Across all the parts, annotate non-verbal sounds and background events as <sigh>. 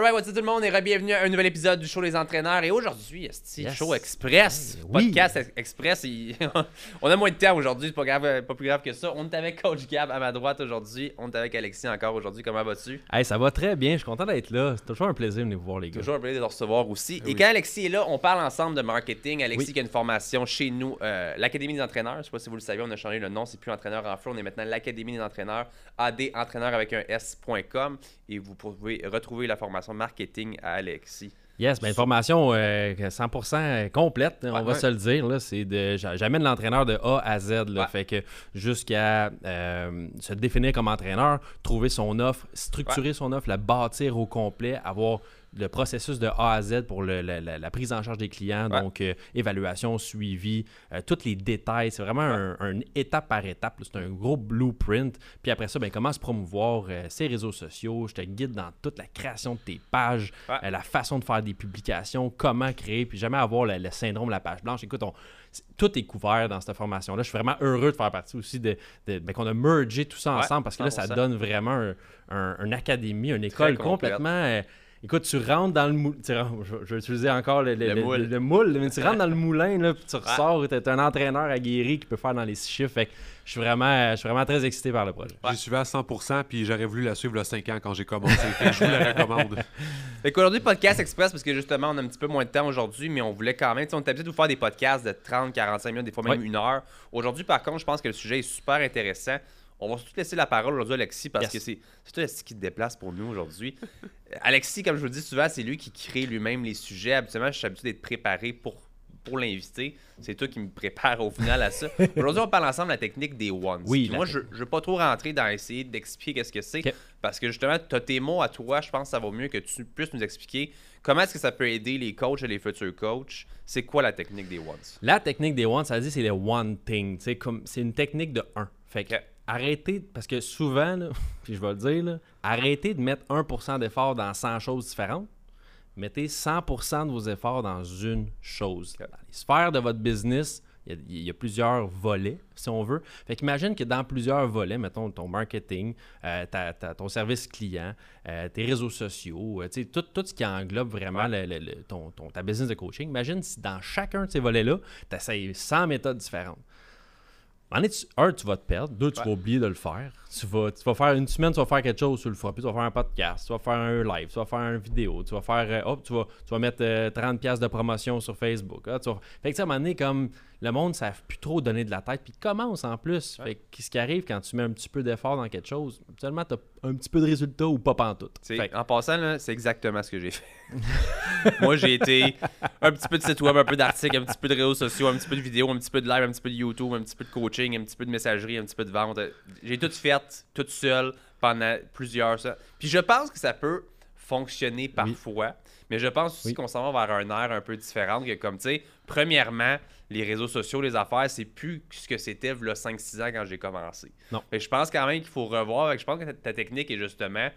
Alright, what's up tout le monde? Et bienvenue à un nouvel épisode du show Les Entraîneurs. Et aujourd'hui, c'est Yes. show express, Oui. podcast ex- express. il- <laughs> on a moins de temps aujourd'hui, c'est pas grave, pas plus grave que ça. On est avec Coach Gab à ma droite aujourd'hui. On est avec Alexis encore aujourd'hui. Comment vas-tu? Hey, ça va très bien, je suis content d'être là. C'est toujours un plaisir de venir vous voir, les gars. Toujours un plaisir de recevoir aussi. Et oui. quand Alexis est là, on parle ensemble de marketing. Alexis Oui. qui a une formation chez nous, euh, l'Académie des entraîneurs. Je sais pas si vous le savez, on a changé le nom, c'est plus entraîneur en feu, on est maintenant l'Académie des entraîneurs, AD entraîneur avec un S.com. Et vous pouvez retrouver la formation marketing à Alexis. Yes, ben une formation euh, 100% complète, on va ouais. se le dire. Là, c'est de, j'a- j'amène l'entraîneur de A à Z. Là, Ouais. Fait que jusqu'à euh, se définir comme entraîneur, trouver son offre, structurer son offre, la bâtir au complet, avoir le processus de A à Z pour le- la, la- la prise en charge des clients, Ouais. donc euh, évaluation, suivi, euh, tous les détails. C'est vraiment un, un étape par étape. C'est un gros blueprint. Puis après ça, ben, comment se promouvoir euh, ses réseaux sociaux? Je te guide dans toute la création de tes pages, Ouais. euh, la façon de faire des publications, comment créer, puis jamais avoir le, le syndrome de la page blanche. Écoute, on- tout est couvert dans cette formation-là. Je suis vraiment heureux de faire partie aussi de, de- ben, qu'on a mergé tout ça Ouais, ensemble parce que là, ça 100%. donne vraiment un, un- une académie, une école complète. complètement. Écoute, tu rentres dans le rentres- Je, je vais utiliser encore le, le- Le le- moule. le moule, mais tu rentres dans le moulin, là, puis tu ressors, tu es un entraîneur aguerri qui peut faire dans les six chiffres. Fait que je suis vraiment, je suis vraiment très excité par le projet. Ouais. J'ai suivi à 100% puis j'aurais voulu la suivre il y a 5 ans quand j'ai commencé. Je vous la recommande. <laughs> Fait qu'aujourd'hui, podcast express, parce que justement, on a un petit peu moins de temps aujourd'hui, mais on voulait quand même, on était habitué de vous faire des podcasts de 30, 45 minutes, des fois même Ouais. une heure. Aujourd'hui, par contre, je pense que le sujet est super intéressant. On va surtout laisser la parole aujourd'hui à Alexis, parce Yes. que c'est c'est toi Alexis qui te déplace pour nous aujourd'hui. Euh, Alexis, comme je vous le dis souvent, c'est lui qui crée lui-même les sujets. Habituellement, je suis habitué d'être préparé pour, pour l'inviter. C'est toi qui me prépare au final à ça. <laughs> Aujourd'hui, on parle ensemble de la technique des ones. Oui, moi, je ne veux pas trop rentrer dans essayer d'expliquer qu'est-ce que c'est. Parce que justement, tu as tes mots à toi, je pense que ça vaut mieux que tu puisses nous expliquer comment est-ce que ça peut aider les coachs et les futurs coachs. C'est quoi la technique des ones? La technique des one, ça dit c'est le one thing. C'est une technique de un. Fait que Ok. Arrêtez, parce que souvent, là, <laughs> puis je vais le dire, là, arrêtez de mettre 1% d'effort dans 100 choses différentes. Mettez 100% de vos efforts dans une chose. Dans les sphères de votre business, il y, a, il y a plusieurs volets, si on veut. Fait qu'imagine que dans plusieurs volets, mettons ton marketing, euh, ta- ta- ton service client, euh, tes réseaux sociaux, euh, tout, tout ce qui englobe vraiment le- le- le- ton, ton- ta business de coaching, imagine si dans chacun de ces volets-là, tu essayes 100 méthodes différentes. Un tu- un, tu vas te perdre. Deux, tu Ouais. vas oublier de le faire. Tu vas, tu vas faire une semaine, tu vas faire quelque chose, tu le feras plus. Tu vas faire un podcast, tu vas faire un live, tu vas faire une vidéo, tu vas faire. euh, hop, tu vas, tu vas mettre euh, 30$ piastres de promotion sur Facebook. ah, tu vas- Fait que, tu sais, à un moment donné, comme le monde ne savent plus trop donner de la tête, puis commence en plus. Fait que ce qui arrive quand tu mets un petit peu d'effort dans quelque chose, seulement tu as un petit peu de résultat ou pas pantoute. Fait En passant, c'est exactement ce que j'ai fait. Moi, j'ai été un petit peu de site web, un peu d'articles, un petit peu de réseaux sociaux, un petit peu de vidéos, un petit peu de live, un petit peu de YouTube, un petit peu de coaching, un petit peu de messagerie, un petit peu de vente. J'ai tout fait, toute seule, pendant plusieurs. Puis je pense que ça peut fonctionner parfois, mais je pense aussi Oui. qu'on s'en va vers un air un peu différent, que comme, tu sais, premièrement, les réseaux sociaux, les affaires, c'est plus ce que c'était il 5-6 ans quand j'ai commencé. Non. Que je pense quand même qu'il faut revoir. Je pense que ta, ta technique est justement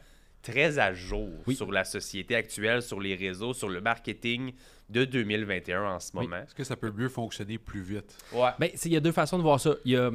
très à jour Oui. sur la société actuelle, sur les réseaux, sur le marketing de 2021 en ce Oui. moment. Est-ce que ça peut mieux fonctionner plus vite? Ouais. Ben, il y a deux façons de voir ça. Il y a,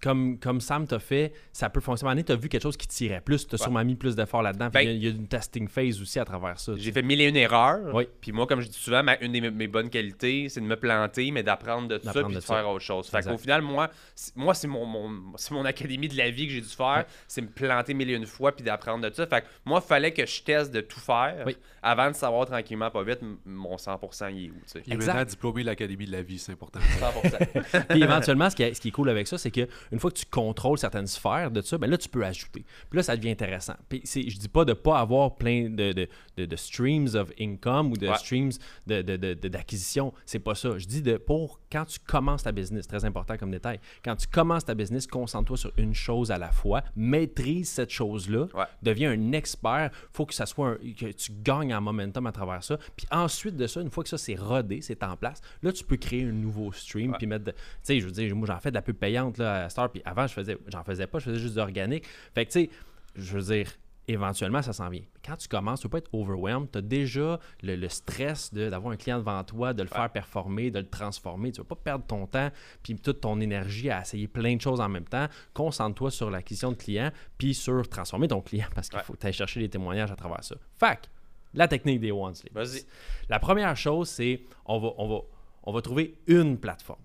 comme, comme Sam t'a fait, ça peut fonctionner. Tu as vu quelque chose qui tirait plus, tu as Ouais. sûrement mis plus d'efforts là-dedans. Ben- il y, a- il y a une testing phase aussi à travers ça. J'ai fait mille et une erreurs. Oui. Puis moi, comme je dis souvent, ma- une de mes, mes bonnes qualités, c'est de me planter, mais d'apprendre de ça puis de de ça. faire autre chose. Fait qu'au final, moi, c'est- moi c'est mon, mon- c'est mon académie de la vie que j'ai dû faire. Ouais. C'est me planter mille et une fois puis d'apprendre de ça. Fait que moi, il fallait que je teste de tout faire Oui. avant de savoir tranquillement, pas vite, mon 100% il est où. tu sais. Puis Exact. maintenant, diplômé de l'Académie de la vie, c'est important. <laughs> 100%. Puis éventuellement, ce qui, est, ce qui est cool avec ça, c'est qu'une fois que tu contrôles certaines sphères de ça, ben là, tu peux ajouter. Puis là, ça devient intéressant. Puis je dis pas de pas avoir plein de, de, de- de streams of income ou de Ouais. streams de, de, de- d'acquisition. C'est pas ça. Je dis de pour quand tu commences ta business, très important comme détail. Quand tu commences ta business, concentre-toi sur une chose à la fois, maîtrise cette chose-là, Ouais. deviens un expert. faut que ça soit un- que tu gagnes en momentum à travers ça. Puis ensuite de ça, une fois que ça c'est rodé, c'est en place, là tu peux créer un nouveau stream Ouais. puis mettre tu sais, je veux dire, moi j'en fais de la pub payante là à Star puis avant je faisais j'en faisais pas, je faisais juste de l'organique. Fait que tu sais, je veux dire éventuellement, ça s'en vient. Quand tu commences, tu ne peux pas être overwhelmed. Tu as déjà le, le stress de- d'avoir un client devant toi, de le faire performer, de le transformer. Tu ne vas pas perdre ton temps puis toute ton énergie à essayer plein de choses en même temps. Concentre-toi sur l'acquisition de clients puis sur transformer ton client parce qu'il Ouais. faut ailles chercher des témoignages à travers ça. Fac, La technique des one sleep. Vas-y. La première chose, c'est on va, on va, on va trouver une plateforme.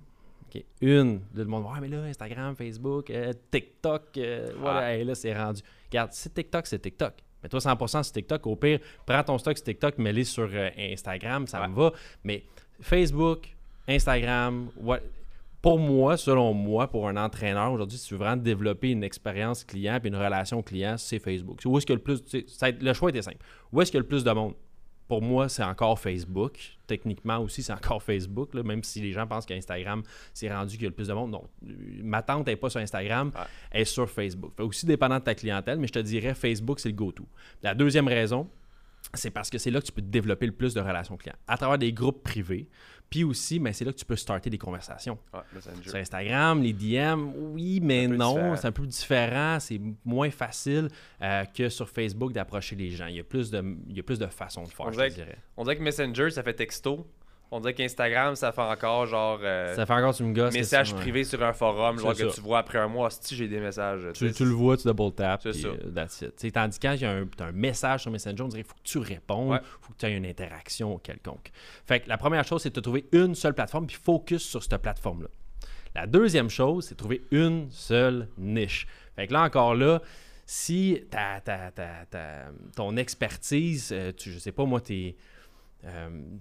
Une. Là, le monde va Ouais, mais là, Instagram, Facebook, euh, TikTok, euh, voilà, Ah. hey, là, c'est rendu. Regarde, c'est TikTok, c'est TikTok. Mets-toi 100% sur TikTok. Au pire, prends ton stock sur TikTok, mets-les sur euh, Instagram, ça Ouais. me va. Mais Facebook, Instagram, what- pour moi, selon moi, pour un entraîneur, aujourd'hui, si tu veux vraiment développer une expérience client et une relation client, c'est Facebook. Où est-ce a le plus. tu sais, le choix était simple. Où est-ce qu'il y a le plus de monde? Pour moi, c'est encore Facebook. Techniquement aussi, c'est encore Facebook, là, même si les gens pensent qu'Instagram, c'est rendu qu'il y a le plus de monde. Non, Euh, ma tante n'est pas sur Instagram, Ouais. elle est sur Facebook. Fait aussi dépendant de ta clientèle, mais je te dirais Facebook, c'est le go-to. La deuxième raison, c'est parce que c'est là que tu peux développer le plus de relations clients. À travers des groupes privés. Puis aussi, mais c'est là que tu peux starter des conversations. Sur Instagram, les DM, oui, mais non, c'est un peu différent. C'est moins facile euh, que sur Facebook d'approcher les gens. Il y a plus de, il y a plus de façons de faire, On je que- dirais. On dirait que Messenger, ça fait texto. On dirait qu'Instagram, ça fait encore genre. euh, Ça fait encore tu me gosses. message privé sur un forum, genre que tu vois après un mois, si j'ai des messages. Tu, tu le vois, tu double tap, C'est ça. euh, that's it. Tandis quand il y a un, t'as un message sur Messenger, on dirait qu'il faut que tu répondes, il Ouais. faut que tu aies une interaction quelconque. Fait que la première chose, c'est de trouver une seule plateforme, puis focus sur cette plateforme-là. La deuxième chose, c'est de trouver une seule niche. Fait que là, encore là, si ta, ta- ta- ta- ton expertise, euh, tu, je sais pas, moi, t'es,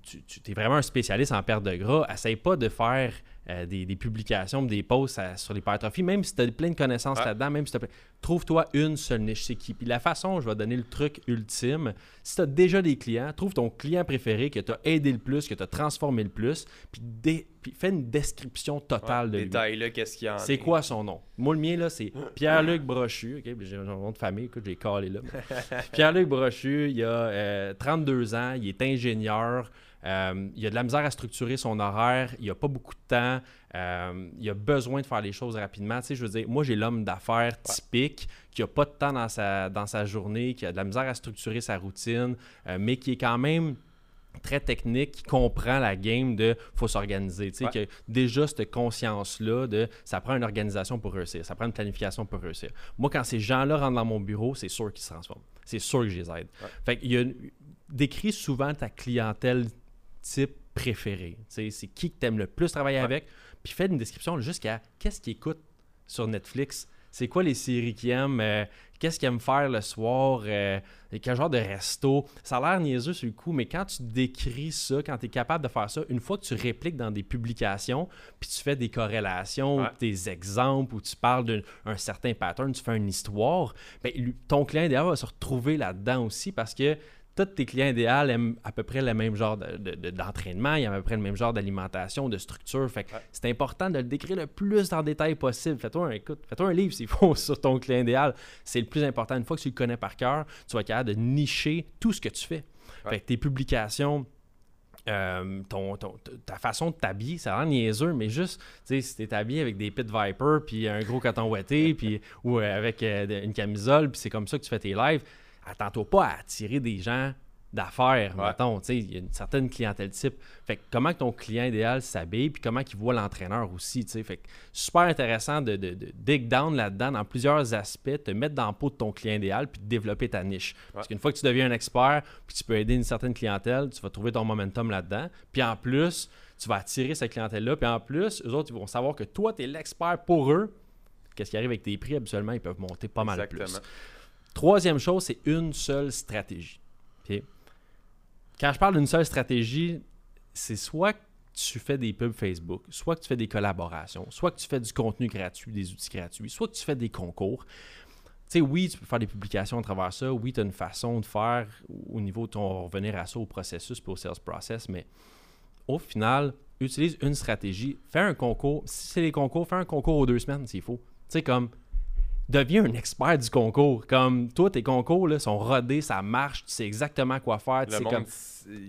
tu, tu es vraiment un spécialiste en perte de gras, essaye pas de faire euh, des, des publications, des posts à- sur l'hypertrophie, même si tu as plein de connaissances Ouais. là-dedans, même si plein- Trouve-toi une seule niche, c'est qui? Puis la façon, je vais donner le truc ultime, si tu as déjà des clients, trouve ton client préféré que tu as aidé le plus, que tu as transformé le plus, puis, dé- puis fais une description totale de lui. Détail-là, qu'est-ce qu'il y a en C'est est. quoi son nom? Moi, le mien, là, c'est Pierre-Luc Brochu. J'ai un nom de famille, écoute, j'ai calé là. <laughs> Pierre-Luc Brochu, il a euh, 32 ans, il est ingénieur, euh, il a de la misère à structurer son horaire, il a pas beaucoup de temps, euh, il a besoin de faire les choses rapidement. Tu sais, je veux dire, moi, j'ai l'homme d'affaires typique qui a pas de temps dans sa, dans sa journée, qui a de la misère à structurer sa routine, euh, mais qui est quand même très technique, qui comprend la game de faut s'organiser. Tu sais, Ouais. que déjà cette conscience-là de ça prend une organisation pour réussir, ça prend une planification pour réussir. Moi, quand ces gens-là rentrent dans mon bureau, c'est sûr qu'ils se transforment. C'est sûr que je les aide. Ouais. Fait qu'il y a décris souvent ta clientèle type sais, c'est qui que tu aimes le plus travailler Ouais. avec, puis fais une description jusqu'à qu'est-ce qu'ils écoutent sur Netflix. C'est quoi les séries qu'ils aiment? euh, Qu'est-ce qu'ils aiment faire le soir? euh, et quel genre de resto? Ça a l'air niaiseux sur le coup, mais quand tu décris ça, quand tu es capable de faire ça, une fois que tu répliques dans des publications, puis tu fais des corrélations, Ouais. des exemples, ou tu parles d'un un certain pattern, tu fais une histoire, ben, ton client va se retrouver là-dedans aussi parce que tous tes clients idéaux aiment à peu près le même genre de- de- de- d'entraînement, ils aiment à peu près le même genre d'alimentation, de structure. Fait que Ouais. c'est important de le décrire le plus en détail possible. Fais-toi un, écoute, fais-toi un livre s'il faut <laughs> sur ton client idéal. C'est le plus important. Une fois que tu le connais par cœur, tu vas être capable de nicher tout ce que tu fais. Ouais. Fait que tes publications, euh, ton, ton- t- ta façon de t'habiller, ça a l'air niaiseux, mais juste, tu sais, si t'es habillé avec des Pit Viper, puis un gros coton ouaté, <laughs> puis, ou euh, avec euh, une camisole, puis c'est comme ça que tu fais tes lives, attends-toi pas à attirer des gens d'affaires, Ouais. mettons, tu sais, il y a une certaine clientèle type. Fait que comment ton client idéal s'habille, puis comment qu'il voit l'entraîneur aussi, tu sais. Fait que super intéressant de, de, de dig down là-dedans dans plusieurs aspects, te mettre dans la peau de ton client idéal, puis de développer ta niche. Parce qu'une fois que tu deviens un expert, puis tu peux aider une certaine clientèle, tu vas trouver ton momentum là-dedans. Puis en plus, tu vas attirer cette clientèle-là, puis en plus, eux autres, ils vont savoir que toi, tu es l'expert pour eux. Qu'est-ce qui arrive avec tes prix, habituellement, ils peuvent monter pas mal plus. Troisième chose, c'est une seule stratégie. Quand je parle d'une seule stratégie, c'est soit que tu fais des pubs Facebook, soit que tu fais des collaborations, soit que tu fais du contenu gratuit, des outils gratuits, soit que tu fais des concours. Tu sais, oui, tu peux faire des publications à travers ça. Oui, tu as une façon de faire au niveau de ton revenir à ça au processus puis au sales process, mais au final, utilise une stratégie. Fais un concours. Si c'est les concours, fais un concours aux deux semaines s'il faut. Tu sais, comme deviens un expert du concours. Comme toi, tes concours là, sont rodés, ça marche, tu sais exactement quoi faire. Le monde, comme,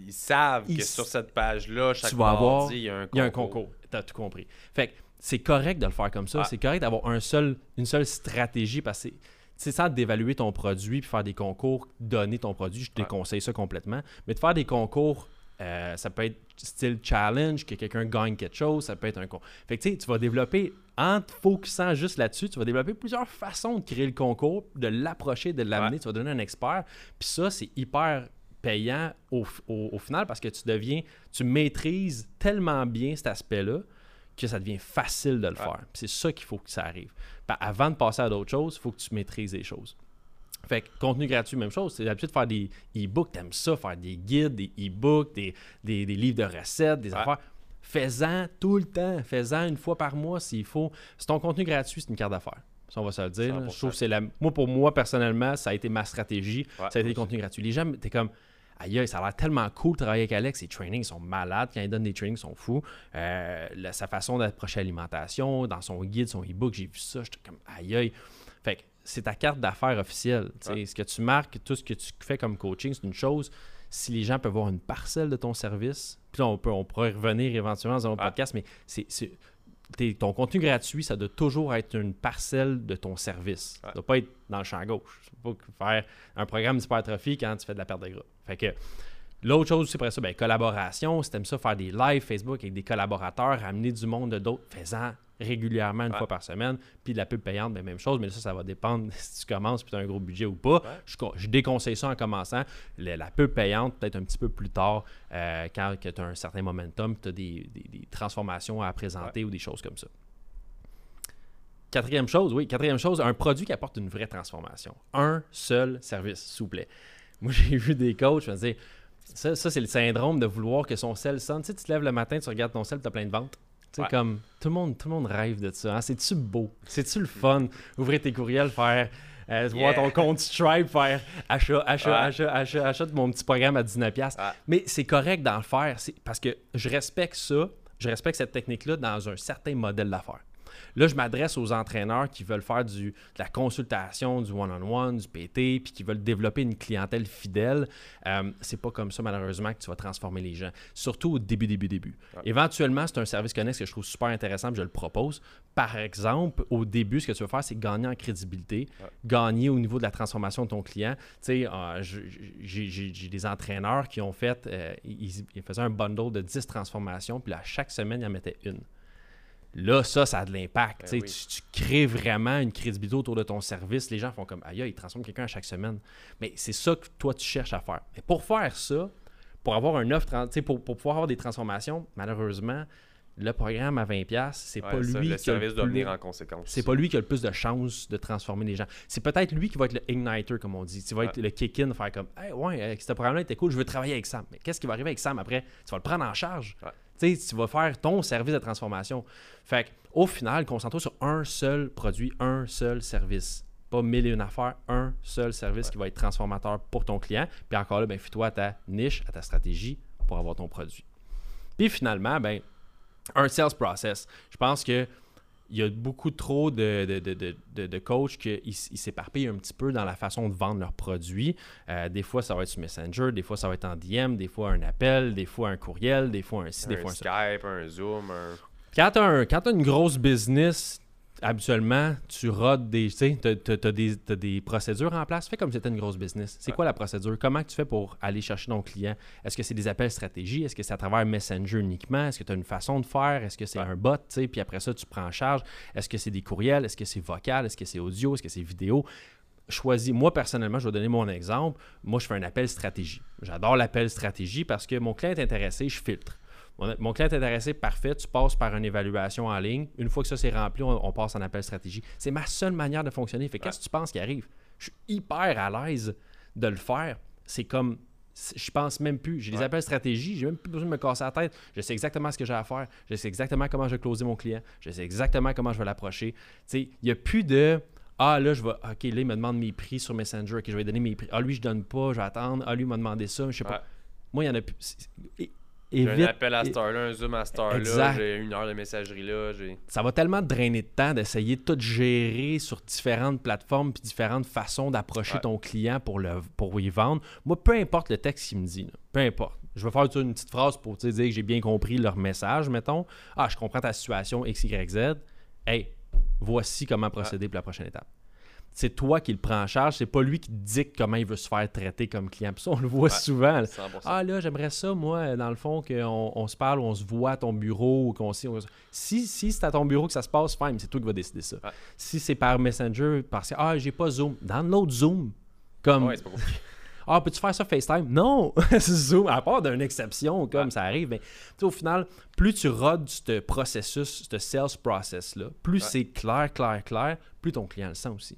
ils savent Ils que sur cette page-là, chaque tu vas avoir- il y a un concours. il y a un concours. Tu as tout compris. Fait que c'est correct de le faire comme ça. C'est correct d'avoir un seul, une seule stratégie parce que c'est- c'est ça d'évaluer ton produit puis faire des concours, donner ton produit. Je te déconseille ça complètement. Mais de faire des concours, euh, ça peut être style challenge, que quelqu'un gagne quelque chose. Ça peut être un concours. Fait que tu vas développer, en te focusant juste là-dessus, tu vas développer plusieurs façons de créer le concours, de l'approcher, de l'amener. Ouais. Tu vas donner un expert. Puis ça, c'est hyper payant au, f- au- au final parce que tu deviens, tu maîtrises tellement bien cet aspect-là que ça devient facile de le Ouais. faire. C'est ça qu'il faut que ça arrive. Avant de passer à d'autres choses, il faut que tu maîtrises les choses. Fait que contenu gratuit, même chose. C'est l'habitude de faire des e-books. T'aimes ça, faire des guides, des e-books, des, des- des livres de recettes, des Ouais. affaires. Fais-en tout le temps. Fais-en une fois par mois s'il faut. C'est ton contenu gratuit, c'est une carte d'affaires. Ça, on va se le dire. là. 100%. Je trouve que c'est la. Moi, pour moi, personnellement, ça a été ma stratégie. Ouais, ça a été le contenu gratuit. Les gens, t'es comme. Aïe, ça a l'air tellement cool de travailler avec Alex. Ses trainings sont malades. Quand il donne des trainings, ils sont fous. Euh, la- sa façon d'approcher l'alimentation, dans son guide, son e-book, j'ai vu ça. J'étais comme aïe, c'est ta carte d'affaires officielle. Ouais. Ce que tu marques, tout ce que tu fais comme coaching, c'est une chose. Si les gens peuvent voir une parcelle de ton service, puis là, on, peut, on pourrait revenner éventuellement dans un autre podcast, mais c'est, ton contenu gratuit, ça doit toujours être une parcelle de ton service. Ça Ouais. doit pas être dans le champ gauche. Peux pas faire un programme d'hypertrophie quand tu fais de la perte de gras. Fait que L'autre chose aussi après ça, ben, collaboration. Si t'aimes ça, faire des lives Facebook avec des collaborateurs, amener du monde de d'autres, fais-en régulièrement une Ouais. fois par semaine. Puis de la pub payante, ben, même chose, mais ça, ça va dépendre <laughs> si tu commences puis tu as un gros budget ou pas. Je, con- je déconseille ça en commençant. Le- la pub payante, peut-être un petit peu plus tard, euh, quand tu as un certain momentum, tu as des, des- des transformations à présenter ou des choses comme ça. Quatrième chose, oui, quatrième chose, un produit qui apporte une vraie transformation. Un seul service, s'il vous plaît. Moi, <laughs> j'ai vu des coachs, je me disais, ça, ça c'est le syndrome de vouloir que son sel sonne. Tu sais, tu te lèves le matin, tu regardes ton sel, tu as plein de ventes. Tu sais, Ouais. comme tout le, monde, tout le monde rêve de ça. hein. C'est-tu beau? C'est-tu le fun? Ouvrir tes courriels, faire. euh, voir ton compte Stripe, faire achat, achat, Ouais. achat, achat, achat de mon petit programme à 19$. piastres. Ouais. Mais c'est correct d'en faire parce que je respecte ça, je respecte cette technique-là dans un certain modèle d'affaires. Là, je m'adresse aux entraîneurs qui veulent faire du, de la consultation, du one-on-one, du PT, puis qui veulent développer une clientèle fidèle. Euh, c'est pas comme ça, malheureusement, que tu vas transformer les gens. Surtout au début, début, début. Ouais. Éventuellement, c'est un service connexe que je trouve super intéressant, puis je le propose. Par exemple, au début, ce que tu veux faire, c'est gagner en crédibilité, Ouais. gagner au niveau de la transformation de ton client. Tu sais, euh, je- j'ai des entraîneurs qui ont fait, euh, ils, ils faisaient un bundle de 10 transformations, puis là, chaque semaine, ils en mettaient une. Là, ça, ça a de l'impact. Ben Tu sais, oui. tu, tu crées vraiment une crédibilité autour de ton service. Les gens font comme, aïe, ils transforment quelqu'un à chaque semaine. Mais c'est ça que toi, tu cherches à faire. Mais pour faire ça, pour avoir un offre, pour, pour pouvoir avoir des transformations, malheureusement, le programme à 20$, c'est Ouais, pas ça, lui le qui a le plus- venir en conséquence. c'est pas lui qui a le plus de chances de transformer les gens. C'est peut-être lui qui va être le igniter, comme on dit. Tu vas être le kick-in, faire comme hey, ouais, avec ce programme-là était cool, je veux travailler avec Sam. Mais qu'est-ce qui va arriver avec Sam après? Tu vas le prendre en charge. Ouais. Tu sais, tu vas faire ton service de transformation. Fait que, au final, concentre-toi sur un seul produit, un seul service. Pas mille et une affaires, un seul service qui va être transformateur pour ton client. Puis encore là, ben, fie-toi à ta niche, à ta stratégie pour avoir ton produit. Puis finalement, ben, un sales process. Je pense que il y a beaucoup trop de, de, de, de, de- coachs qui s'éparpillent un petit peu dans la façon de vendre leurs produits. Euh, des fois, ça va être sur Messenger, des fois, ça va être en DM, des fois un appel, des fois un courriel, des fois un ci, des un fois un. Skype, un Zoom, un... Quand tu as, une grosse business, habituellement, tu rodes des. Tu as, des procédures en place. Fais comme si c'était une grosse business. C'est quoi la procédure? Comment tu fais pour aller chercher ton client? Est-ce que c'est des appels stratégie? Est-ce que c'est à travers Messenger uniquement? Est-ce que tu as une façon de faire? Est-ce que c'est Ouais. un bot? tu sais, Puis après ça, tu prends en charge. Est-ce que c'est des courriels? Est-ce que c'est vocal? Est-ce que c'est audio? Est-ce que c'est vidéo? choisis. Moi, personnellement, je vais donner mon exemple. Moi, je fais un appel stratégie. J'adore l'appel stratégie parce que mon client est intéressé, je filtre. Mon, client est intéressé, parfait, tu passes par une évaluation en ligne. Une fois que ça c'est rempli, on, on passe en appel stratégie. C'est ma seule manière de fonctionner. Fait qu'est-ce que tu penses qui arrive? Je suis hyper à l'aise de le faire. C'est comme je pense même plus. J'ai des Ouais. appels stratégie, j'ai même plus besoin de me casser la tête. Je sais exactement ce que j'ai à faire. Je sais exactement comment je vais closer mon client. Je sais exactement comment je vais l'approcher. Il n'y a plus de Ah là, je vais. OK, là, il me demande mes prix sur Messenger. OK, je vais lui donner mes prix. Ah, lui, je donne pas, je vais attendre. Ah, lui, il m'a demandé ça. Je sais pas. Moi, il y en a plus. J'ai un appel à cette heure-là, un Zoom à cette heure-là, j'ai une heure de messagerie là, ça va tellement te drainer de temps d'essayer de tout gérer sur différentes plateformes puis différentes façons d'approcher Ouais. ton client pour, le, pour y vendre. Moi, peu importe le texte qu'il me dit, là, peu importe. Je vais faire une petite phrase pour dire que j'ai bien compris leur message, mettons. Ah, je comprends ta situation X, Y, Z. Hey, voici comment procéder pour la prochaine étape. C'est toi qui le prends en charge, c'est pas lui qui te dicte comment il veut se faire traiter comme client. Puis ça, on le voit Ouais. souvent. là. 100%. Ah là, j'aimerais ça, moi, dans le fond, qu'on on se parle, on se voit à ton bureut ou qu'on si, on- si, si c'est à ton bureau que ça se passe, fine, mais c'est toi qui vas décider ça. Ouais. Si c'est par Messenger, parce que ah, j'ai pas Zoom, dans l'autre Zoom. Comme Ouais, c'est pas. <laughs> Ah, peux-tu faire ça FaceTime? Non! <laughs> Zoom, à part d'une exception, comme ça arrive. Mais au final, plus tu rodes ce processus, ce sales process-là, plus c'est clair, clair, clair, plus ton client le sent aussi.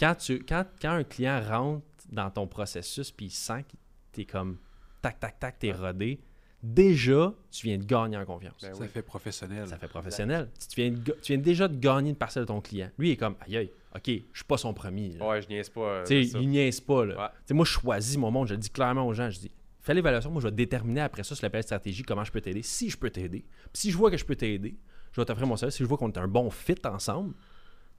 Quand, tu, quand, quand un client rentre dans ton processus, puis il sent que tu es comme tac, tac, tac, t'es rodé, déjà, tu viens de gagner en confiance. Ben Ça oui. fait professionnel. Ça fait professionnel. Tu viens, de tu viens déjà de gagner une parcelle de ton client. Lui, il est comme, aïe, aïe, OK, je suis pas son premier. là. Ouais, je niaise pas. euh, Tu sais, il niaise pas. Là. Ouais. Moi, je choisis mon monde. Je le dis clairement aux gens. Je dis, fais l'évaluation. Moi, je vais déterminer après ça, sur la belle stratégie, comment je peux t'aider. Si je peux t'aider. Puis si je vois que je peux t'aider, je vais t'offrir mon service. Si je vois qu'on est un bon fit ensemble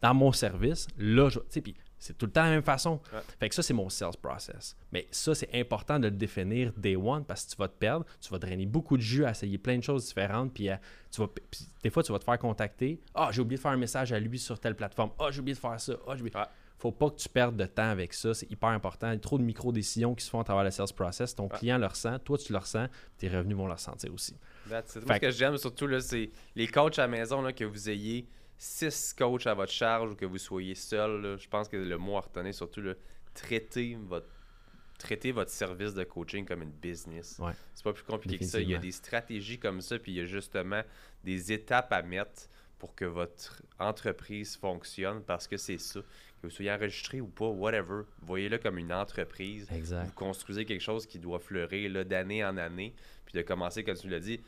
dans mon service, là, je vais- tu sais, puis c'est tout le temps la même façon. Ouais. Fait que ça, c'est mon sales process. Mais ça, c'est important de le définir day one parce que tu vas te perdre, tu vas drainer beaucoup de jus à essayer plein de choses différentes, puis, tu vas, puis des fois, tu vas te faire contacter. Ah, j'ai oublié de faire un message à lui sur telle plateforme. Ah, j'ai oublié de faire ça. Ah, j'ai oublié. Ouais. Faut pas que tu perdes de temps avec ça. C'est hyper important. Il y a trop de micro-décisions qui se font à travers le sales process. Ton Ouais. client le ressent, toi, tu le ressens, tes revenus vont le ressentir aussi. That's it. Moi, ce que j'aime surtout, c'est les coachs à la maison, là, que vous ayez six coachs à votre charge ou que vous soyez seul. là, je pense que le mot à retenir, surtout, là, traitez votre traitez votre service de coaching comme une business. Ouais. C'est pas plus compliqué que ça. Il y a des stratégies comme ça, puis il y a justement des étapes à mettre pour que votre entreprise fonctionne parce que c'est ça. Que vous soyez enregistré ou pas, whatever, voyez-le comme une entreprise Exact. vous construisez quelque chose qui doit fleurir d'année en année, puis de commencer, comme tu l'as dit,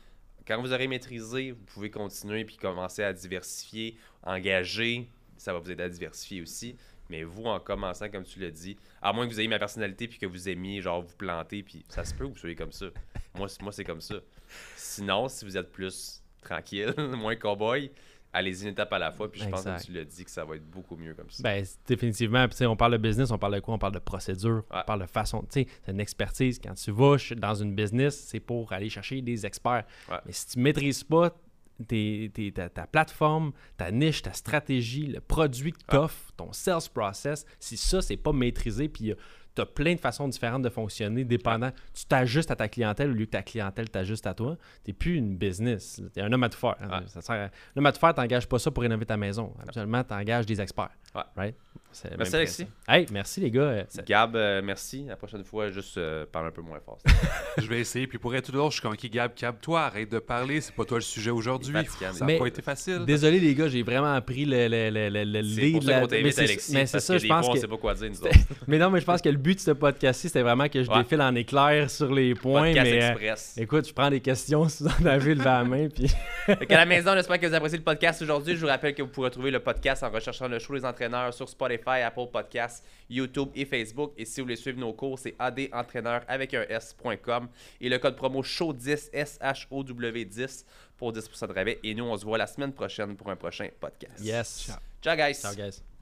quand vous aurez maîtrisé, vous pouvez continuer puis commencer à diversifier, engager, ça va vous aider à diversifier aussi. Mais vous, en commençant, comme tu l'as dit, à moins que vous ayez ma personnalité puis que vous aimiez, genre, vous planter, puis ça se peut que vous soyez comme ça. Moi, c'est- moi c'est comme ça. Sinon, si vous êtes plus tranquille, <laughs> moins cowboy, allez-y une étape à la fois, puis je pense, comme tu l'as dit, que ça va être beaucoup mieux comme ça. Ben, définitivement. Puis, tu sais, on parle de business, on parle de quoi? On parle de procédure, Ouais. on parle de façon. Tu sais, c'est une expertise. Quand tu vas dans une business, c'est pour aller chercher des experts. Ouais. Mais si tu maîtrises pas tes- tes- ta, ta plateforme, ta niche, ta stratégie, le produit que tu offres, ton sales process, si ça, c'est pas maîtrisé, puis tu as plein de façons différentes de fonctionner, dépendant, tu t'ajustes à ta clientèle au lieu que ta clientèle t'ajuste à toi, tu plus une business. Tu es un homme à tout faire. hein. Ouais. Ça sert à- Un homme à tout faire, tu n'engages pas ça pour rénover ta maison. Absolument, tu engages des experts. Ouais. Right? Merci, Alexis. Hey, merci les gars. Euh, Gab, euh, merci. La prochaine fois, juste euh, parle un peu moins fort. <laughs> Je vais essayer. Puis pour être tout l'heure, je suis conquis. Gab, Gab, toi, arrête de parler. C'est pas toi le sujet aujourd'hui. Ça n'a pas été facile. Désolé les gars, j'ai vraiment appris le, le, le, le, lead pour ça mais c'est- ça, que je des pense fois, on que. sait pas quoi dire, nous autres. <laughs> Mais non, mais je pense que le but de ce podcast-ci, c'était vraiment que je Ouais. défile en éclair sur les points. Podcast mais euh, Express. écoute, je prends des questions si vous en avez levé la main. Puis... Qu'à la maison, j'espère que vous appréciez le podcast aujourd'hui. Je vous rappelle que vous pourrez trouver le podcast en recherchant le show des entraîneurs sur Spotify, Apple Podcasts, YouTube et Facebook. Et si vous voulez suivre nos cours, c'est adentraîneur avec un S.com et le code promo SHOW10 S-H-O-W-10 pour 10% de rabais. Et nous, on se voit la semaine prochaine pour un prochain podcast. Yes. Ciao, guys. Ciao, guys.